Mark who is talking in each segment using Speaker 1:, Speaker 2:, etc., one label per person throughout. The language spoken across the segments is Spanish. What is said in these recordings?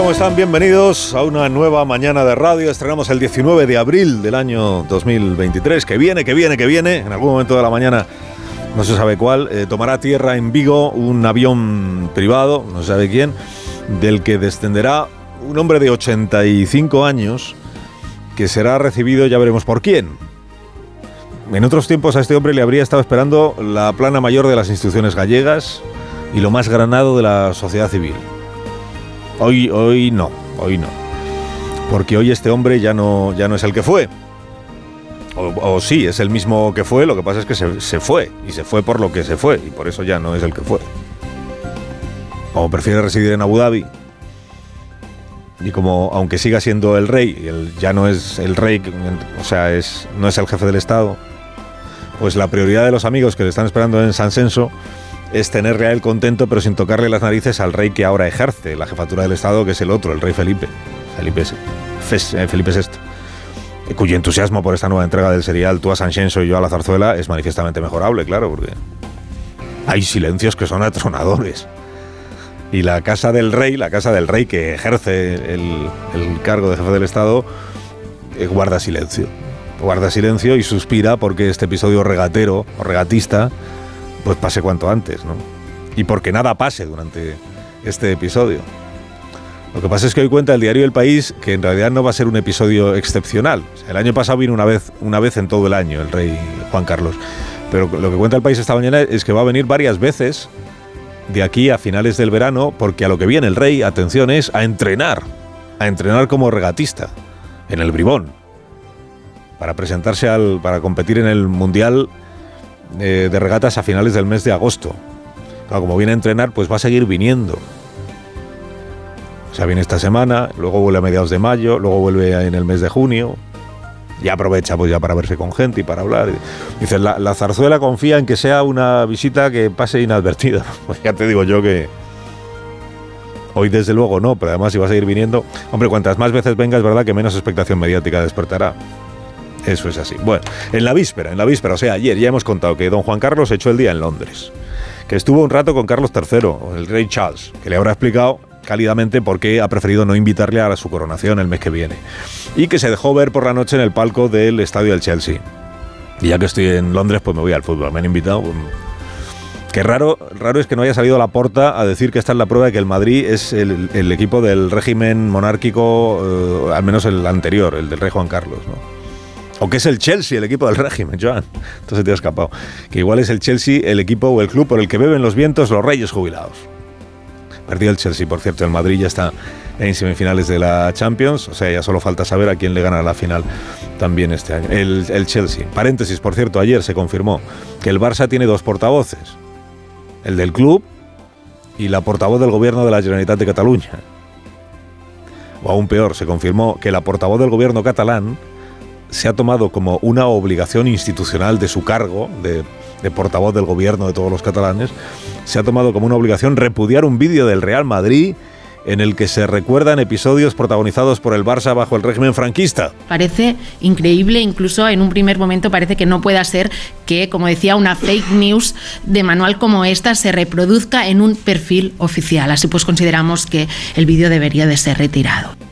Speaker 1: ¿Cómo están? Bienvenidos a una nueva mañana de radio. Estrenamos el 19 de abril del año 2023. Que viene, que viene, que viene. En algún momento de la mañana, no se sabe cuál, eh, tomará tierra en Vigo un avión privado, no se sabe quién, del que descenderá un hombre de 85 años que será recibido, ya veremos por quién. En otros tiempos a este hombre le habría estado esperando la plana mayor de las instituciones gallegas y lo más granado de la sociedad civil. Hoy, hoy no, hoy no. Porque hoy este hombre ya no, ya no es el que fue. O, sí, es el mismo que fue, lo que pasa es que se, se fue. Y se fue por lo que se fue. Y por eso ya no es el que fue. O prefiere residir en Abu Dhabi. Y como, aunque siga siendo el rey, ya no es el rey, o sea, es, no es el jefe del Estado, pues la prioridad de los amigos que le están esperando en San Censo es tenerle a él contento, pero sin tocarle las narices al rey que ahora ejerce la jefatura del Estado, que es el otro, el rey Felipe, Felipe, eh, Felipe VI, eh, cuyo entusiasmo por esta nueva entrega del serial Tú a San Censo y yo a la zarzuela es manifiestamente mejorable, claro, porque hay silencios que son atronadores. Y la casa del rey, la casa del rey que ejerce el, el cargo de jefe del Estado, eh, guarda silencio. Guarda silencio y suspira porque este episodio regatero o regatista pues pase cuanto antes, ¿no? Y porque nada pase durante este episodio. Lo que pasa es que hoy cuenta el diario El País que en realidad no va a ser un episodio excepcional. El año pasado vino una vez, una vez en todo el año el rey Juan Carlos. Pero lo que cuenta el País esta mañana es que va a venir varias veces de aquí a finales del verano, porque a lo que viene el rey, atención, es a entrenar, a entrenar como regatista en el Bribón, para presentarse al, para competir en el Mundial eh, de regatas a finales del mes de agosto. Claro, como viene a entrenar, pues va a seguir viniendo. O sea, viene esta semana, luego vuelve a mediados de mayo, luego vuelve en el mes de junio. Y aprovecha pues ya para verse con gente y para hablar. Dice, la, la zarzuela confía en que sea una visita que pase inadvertida. Pues ya te digo yo que hoy desde luego no, pero además si va a seguir viniendo, hombre, cuantas más veces venga es verdad que menos expectación mediática despertará. Eso es así. Bueno, en la víspera, en la víspera, o sea, ayer ya hemos contado que don Juan Carlos echó el día en Londres, que estuvo un rato con Carlos III, el rey Charles, que le habrá explicado cálidamente por qué ha preferido no invitarle a su coronación el mes que viene, y que se dejó ver por la noche en el palco del estadio del Chelsea. Y ya que estoy en Londres, pues me voy al fútbol. Me han invitado. pues, Qué raro, raro es que no haya salido la porta a decir que esta es la prueba de que el Madrid es el, el equipo del régimen monárquico, eh, al menos el anterior, el del rey Juan Carlos, ¿no? O que es el Chelsea, el equipo del régimen, Joan. Entonces te ha escapado. Que igual es el Chelsea, el equipo o el club por el que beben los vientos los reyes jubilados. Perdió el Chelsea, por cierto. El Madrid ya está en semifinales de la Champions. O sea, ya solo falta saber a quién le gana la final también este año. El, el Chelsea. Paréntesis, por cierto, ayer se confirmó que el Barça tiene dos portavoces. El del club y la portavoz del gobierno de la Generalitat de Cataluña. O aún peor, se confirmó que la portavoz del gobierno catalán se ha tomado como una obligación institucional de su cargo, de, portavoz del gobierno de todos los catalanes, se ha tomado como una obligación repudiar un vídeo del Real Madrid en el que se recuerdan episodios protagonizados por el Barça bajo el régimen franquista.
Speaker 2: Parece increíble, incluso en un primer momento parece que no pueda ser que, como decía, una fake news de manual como esta se reproduzca en un perfil oficial. Así pues consideramos que el vídeo debería de ser retirado.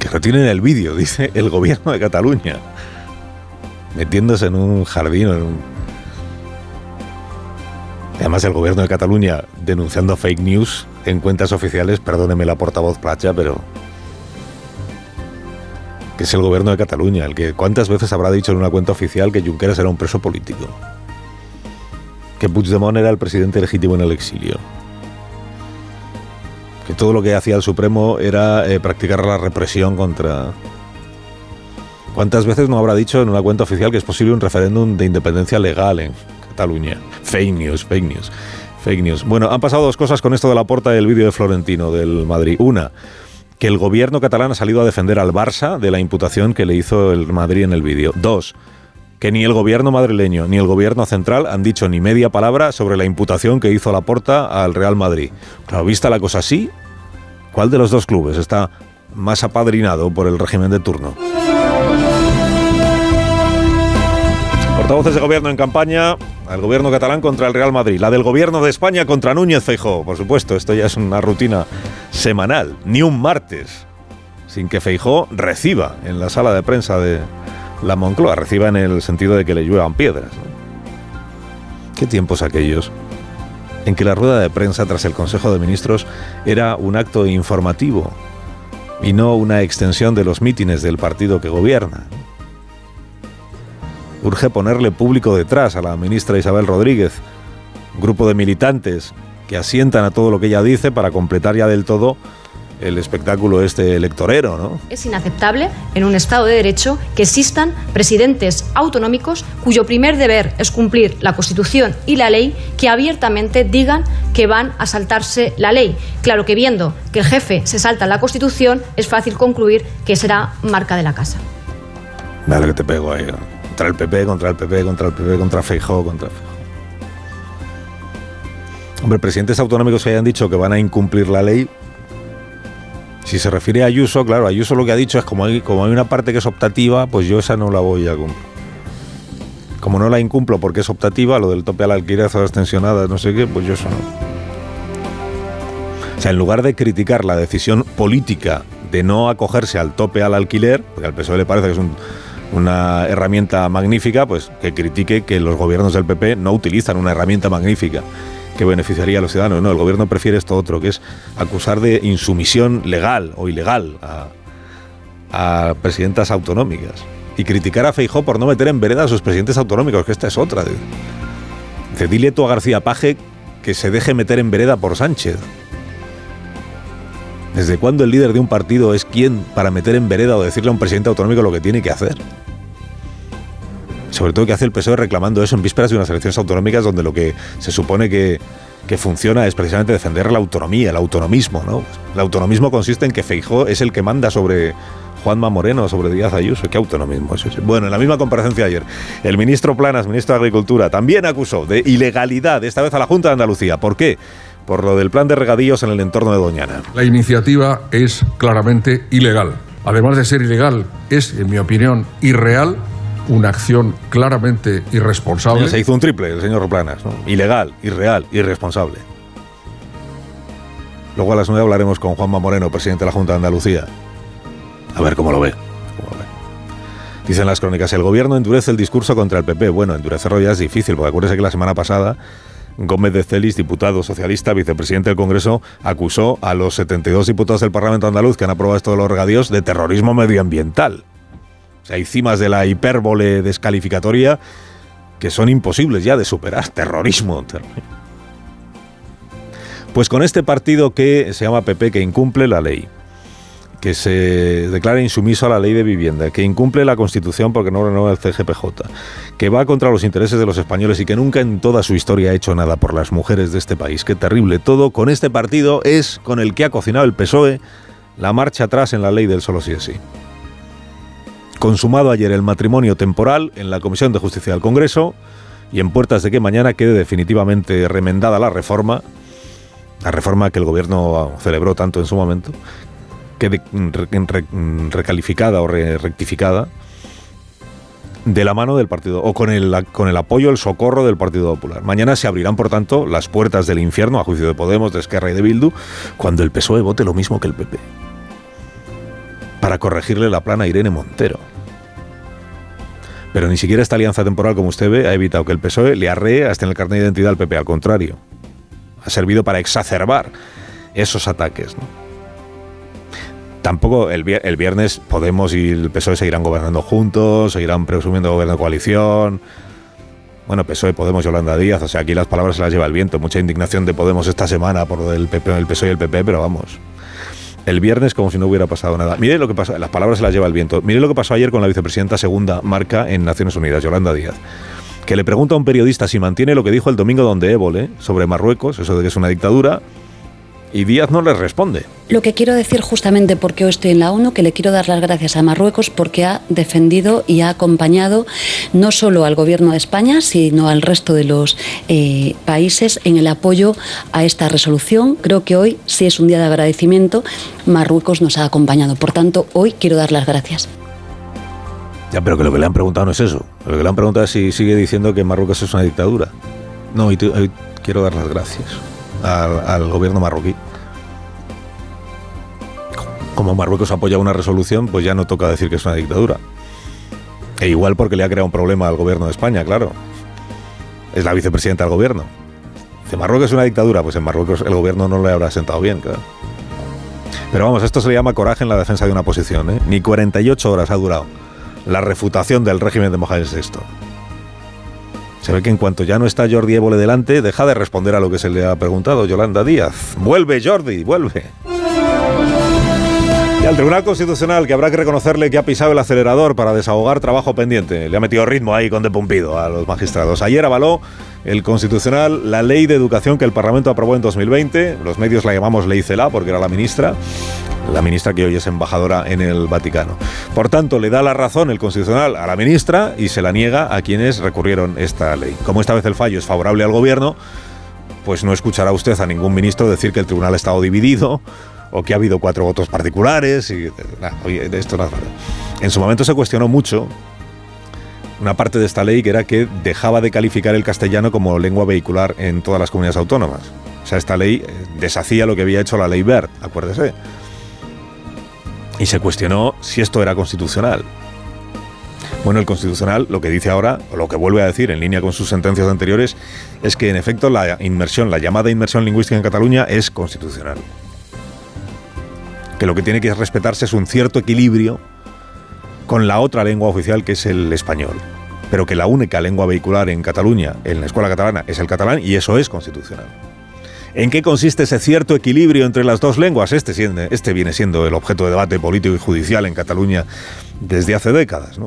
Speaker 1: Que retiren el vídeo, dice el gobierno de Cataluña, metiéndose en un jardín en un Además, el gobierno de Cataluña denunciando fake news en cuentas oficiales, perdóneme la portavoz Placha, pero. que es el gobierno de Cataluña, el que cuántas veces habrá dicho en una cuenta oficial que Junqueras era un preso político. Que Puigdemont era el presidente legítimo en el exilio. Que todo lo que hacía el Supremo era eh, practicar la represión contra. ¿Cuántas veces no habrá dicho en una cuenta oficial que es posible un referéndum de independencia legal en Cataluña? Fake news, fake news, fake news. Bueno, han pasado dos cosas con esto de la porta del vídeo de Florentino del Madrid. Una, que el gobierno catalán ha salido a defender al Barça de la imputación que le hizo el Madrid en el vídeo. Dos, que ni el gobierno madrileño ni el gobierno central han dicho ni media palabra sobre la imputación que hizo la Porta al Real Madrid. Claro, vista la cosa así, ¿cuál de los dos clubes está más apadrinado por el régimen de turno? Portavoces de gobierno en campaña, al gobierno catalán contra el Real Madrid, la del gobierno de España contra Núñez Feijó, por supuesto, esto ya es una rutina semanal, ni un martes sin que Feijó reciba en la sala de prensa de la Moncloa, reciba en el sentido de que le lluevan piedras. ¿Qué tiempos aquellos? En que la rueda de prensa tras el Consejo de Ministros era un acto informativo y no una extensión de los mítines del partido que gobierna. Urge ponerle público detrás a la ministra Isabel Rodríguez, grupo de militantes que asientan a todo lo que ella dice para completar ya del todo el espectáculo este electorero, ¿no?
Speaker 3: Es inaceptable en un Estado de Derecho que existan presidentes autonómicos cuyo primer deber es cumplir la Constitución y la ley que abiertamente digan que van a saltarse la ley. Claro que viendo que el jefe se salta la Constitución es fácil concluir que será marca de la casa.
Speaker 1: Dale que te pego ahí. Contra el PP, contra el PP, contra el PP, contra Feijó, contra Feijó. Hombre, presidentes autonómicos que hayan dicho que van a incumplir la ley, si se refiere a Ayuso, claro, Ayuso lo que ha dicho es como hay, como hay una parte que es optativa, pues yo esa no la voy a cumplir. Como no la incumplo porque es optativa, lo del tope al alquiler, zonas tensionadas, no sé qué, pues yo eso no. O sea, en lugar de criticar la decisión política de no acogerse al tope al alquiler, porque al PSOE le parece que es una herramienta magnífica, pues que critique que los gobiernos del PP no utilizan una herramienta magnífica que beneficiaría a los ciudadanos. No, el gobierno prefiere esto otro, que es acusar de insumisión legal o ilegal a, presidentas autonómicas. Y criticar a Feijó por no meter en vereda a sus presidentes autonómicos, que esta es otra. Dice, dile tú a García Paje que se deje meter en vereda por Sánchez. ¿Desde cuándo el líder de un partido es quien para meter en vereda o decirle a un presidente autonómico lo que tiene que hacer? Sobre todo que hace el PSOE reclamando eso en vísperas de unas elecciones autonómicas donde lo que se supone que, funciona es precisamente defender la autonomía, el autonomismo. ¿no? El autonomismo consiste en que Feijó es el que manda sobre Juanma Moreno, sobre Díaz Ayuso. ¿Qué autonomismo es ese? Bueno, en la misma comparecencia ayer, el ministro Planas, ministro de Agricultura, también acusó de ilegalidad, esta vez a la Junta de Andalucía. ¿Por qué? Por lo del plan de regadíos en el entorno de Doñana.
Speaker 4: La iniciativa es claramente ilegal. Además de ser ilegal, es, en mi opinión, irreal una acción claramente irresponsable.
Speaker 1: Se hizo un triple, el señor Planas, ¿no? Ilegal, irreal, irresponsable. Luego a las nueve hablaremos con Juanma Moreno, presidente de la Junta de Andalucía. A ver cómo lo ve. Dicen las crónicas, el gobierno endurece el discurso contra el PP. Bueno, endurecerlo ya es difícil, porque acuérdese que la semana pasada Gómez de Celis, diputado socialista, vicepresidente del Congreso, acusó a los 72 diputados del Parlamento andaluz que han aprobado esto de los regadíos de terrorismo medioambiental hay cimas de la hipérbole descalificatoria que son imposibles ya de superar. Terrorismo. Pues con este partido que se llama PP, que incumple la ley, que se declara insumiso a la ley de vivienda, que incumple la Constitución porque no renueva el CGPJ, que va contra los intereses de los españoles y que nunca en toda su historia ha hecho nada por las mujeres de este país. Qué terrible. Todo con este partido es con el que ha cocinado el PSOE la marcha atrás en la ley del solo sí es sí consumado ayer el matrimonio temporal en la Comisión de Justicia del Congreso y en puertas de que mañana quede definitivamente remendada la reforma, la reforma que el gobierno celebró tanto en su momento, quede recalificada o rectificada de la mano del partido o con el, con el apoyo, el socorro del Partido Popular. Mañana se abrirán, por tanto, las puertas del infierno a juicio de Podemos, de Esquerra y de Bildu cuando el PSOE vote lo mismo que el PP para corregirle la plana a Irene Montero. Pero ni siquiera esta alianza temporal, como usted ve, ha evitado que el PSOE le arree hasta en el carnet de identidad al PP. Al contrario, ha servido para exacerbar esos ataques. Tampoco el, viernes Podemos y el PSOE seguirán gobernando juntos, seguirán presumiendo gobierno de coalición. Bueno, PSOE, Podemos y Yolanda Díaz, o sea, aquí las palabras se las lleva el viento. Mucha indignación de Podemos esta semana por el, el PSOE y el PP, pero vamos, el viernes como si no hubiera pasado nada. Mire lo que pasa, las palabras se las lleva el viento. Mire lo que pasó ayer con la vicepresidenta segunda marca en Naciones Unidas, Yolanda Díaz que le pregunta a un periodista si mantiene lo que dijo el domingo donde Évole sobre Marruecos, eso de que es una dictadura, y Díaz no les responde.
Speaker 5: Lo que quiero decir justamente porque hoy estoy en la ONU, que le quiero dar las gracias a Marruecos porque ha defendido y ha acompañado no solo al gobierno de España, sino al resto de los eh, países en el apoyo a esta resolución. Creo que hoy sí es un día de agradecimiento. Marruecos nos ha acompañado. Por tanto, hoy quiero dar las gracias.
Speaker 1: Ya, pero que lo que le han preguntado no es eso. Lo que le han preguntado es si sigue diciendo que Marruecos es una dictadura. No, hoy, quiero dar las gracias al, gobierno marroquí. Como Marruecos apoya una resolución, pues ya no toca decir que es una dictadura. E igual porque le ha creado un problema al gobierno de España, claro. Es la vicepresidenta del gobierno. Dice, Marruecos es una dictadura, pues en Marruecos el gobierno no le habrá sentado bien. Pero vamos, esto se le llama coraje en la defensa de una posición, ¿eh? Ni 48 horas ha durado la refutación del régimen de Mohamed VI. Se ve que en cuanto ya no está Jordi Évole delante, deja de responder a lo que se le ha preguntado Yolanda Díaz. Vuelve, Jordi, vuelve. Y al Tribunal Constitucional, que habrá que reconocerle que ha pisado el acelerador para desahogar trabajo pendiente. Le ha metido ritmo ahí con de pumpido a los magistrados. Ayer avaló el Constitucional la ley de educación que el Parlamento aprobó en 2020. Los medios la llamamos ley CELA porque era la ministra la ministra que hoy es embajadora en el Vaticano. Por tanto, le da la razón el Constitucional a la ministra y se la niega a quienes recurrieron esta ley. Como esta vez el fallo es favorable al Gobierno, pues no escuchará usted a ningún ministro decir que el tribunal ha estado dividido o que ha habido cuatro votos particulares y de esto nada. En su momento se cuestionó mucho una parte de esta ley que era que dejaba de calificar el castellano como lengua vehicular en todas las comunidades autónomas. O sea, esta ley eh, deshacía lo que había hecho la ley BERT, acuérdese y se cuestionó si esto era constitucional. Bueno, el constitucional lo que dice ahora, o lo que vuelve a decir en línea con sus sentencias anteriores, es que en efecto la inmersión, la llamada inmersión lingüística en Cataluña es constitucional. Que lo que tiene que respetarse es un cierto equilibrio con la otra lengua oficial que es el español. Pero que la única lengua vehicular en Cataluña, en la escuela catalana, es el catalán y eso es constitucional. ¿En qué consiste ese cierto equilibrio entre las dos lenguas? Este, este viene siendo el objeto de debate político y judicial en Cataluña desde hace décadas.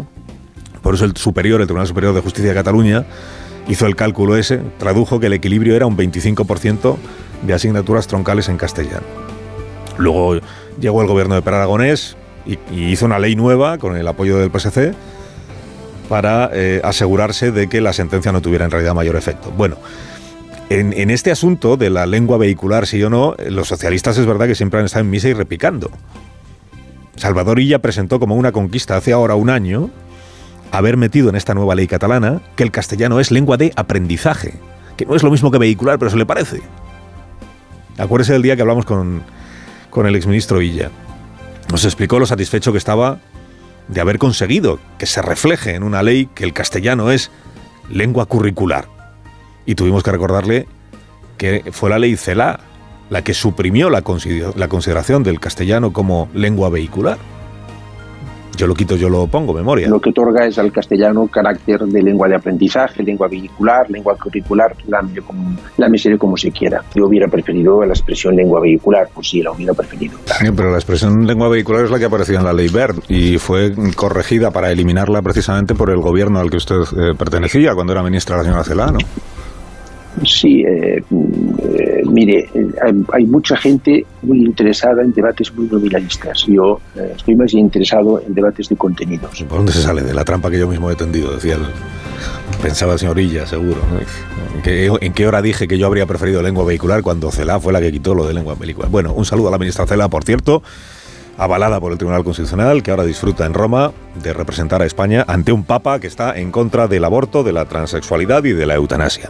Speaker 1: Por eso el superior, el Tribunal Superior de Justicia de Cataluña, hizo el cálculo ese, tradujo que el equilibrio era un 25% de asignaturas troncales en castellano. Luego llegó el gobierno de Per Aragonés y, hizo una ley nueva con el apoyo del PSC para eh, asegurarse de que la sentencia no tuviera en realidad mayor efecto. Bueno, en, este asunto de la lengua vehicular, sí o no, los socialistas es verdad que siempre han estado en misa y repicando. Salvador Illa presentó como una conquista hace ahora un año haber metido en esta nueva ley catalana que el castellano es lengua de aprendizaje, que no es lo mismo que vehicular, pero se le parece. Acuérdese del día que hablamos con, con el exministro Illa. Nos explicó lo satisfecho que estaba de haber conseguido que se refleje en una ley que el castellano es lengua curricular y tuvimos que recordarle que fue la ley CELA la que suprimió la, consideración del castellano como lengua vehicular. Yo lo quito, yo lo pongo, memoria.
Speaker 6: Lo que otorga es al castellano carácter de lengua de aprendizaje, lengua vehicular, lengua curricular, la la como se quiera. Yo hubiera preferido la expresión lengua vehicular, pues sí, la hubiera preferido.
Speaker 1: pero la expresión lengua vehicular es la que aparecía en la ley BERT y fue corregida para eliminarla precisamente por el gobierno al que usted eh, pertenecía cuando era ministra la señora Celá, ¿no?
Speaker 6: Sí, eh, eh, mire, hay, mucha gente muy interesada en debates muy nominalistas. Yo eh, estoy más interesado en debates de contenidos.
Speaker 1: ¿Por dónde se sale? De la trampa que yo mismo he tendido, decía el, pensaba el señor Illa, seguro. ¿En qué, hora dije que yo habría preferido lengua vehicular cuando Cela fue la que quitó lo de lengua vehicular? Bueno, un saludo a la ministra Cela, por cierto, avalada por el Tribunal Constitucional, que ahora disfruta en Roma de representar a España ante un papa que está en contra del aborto, de la transexualidad y de la eutanasia.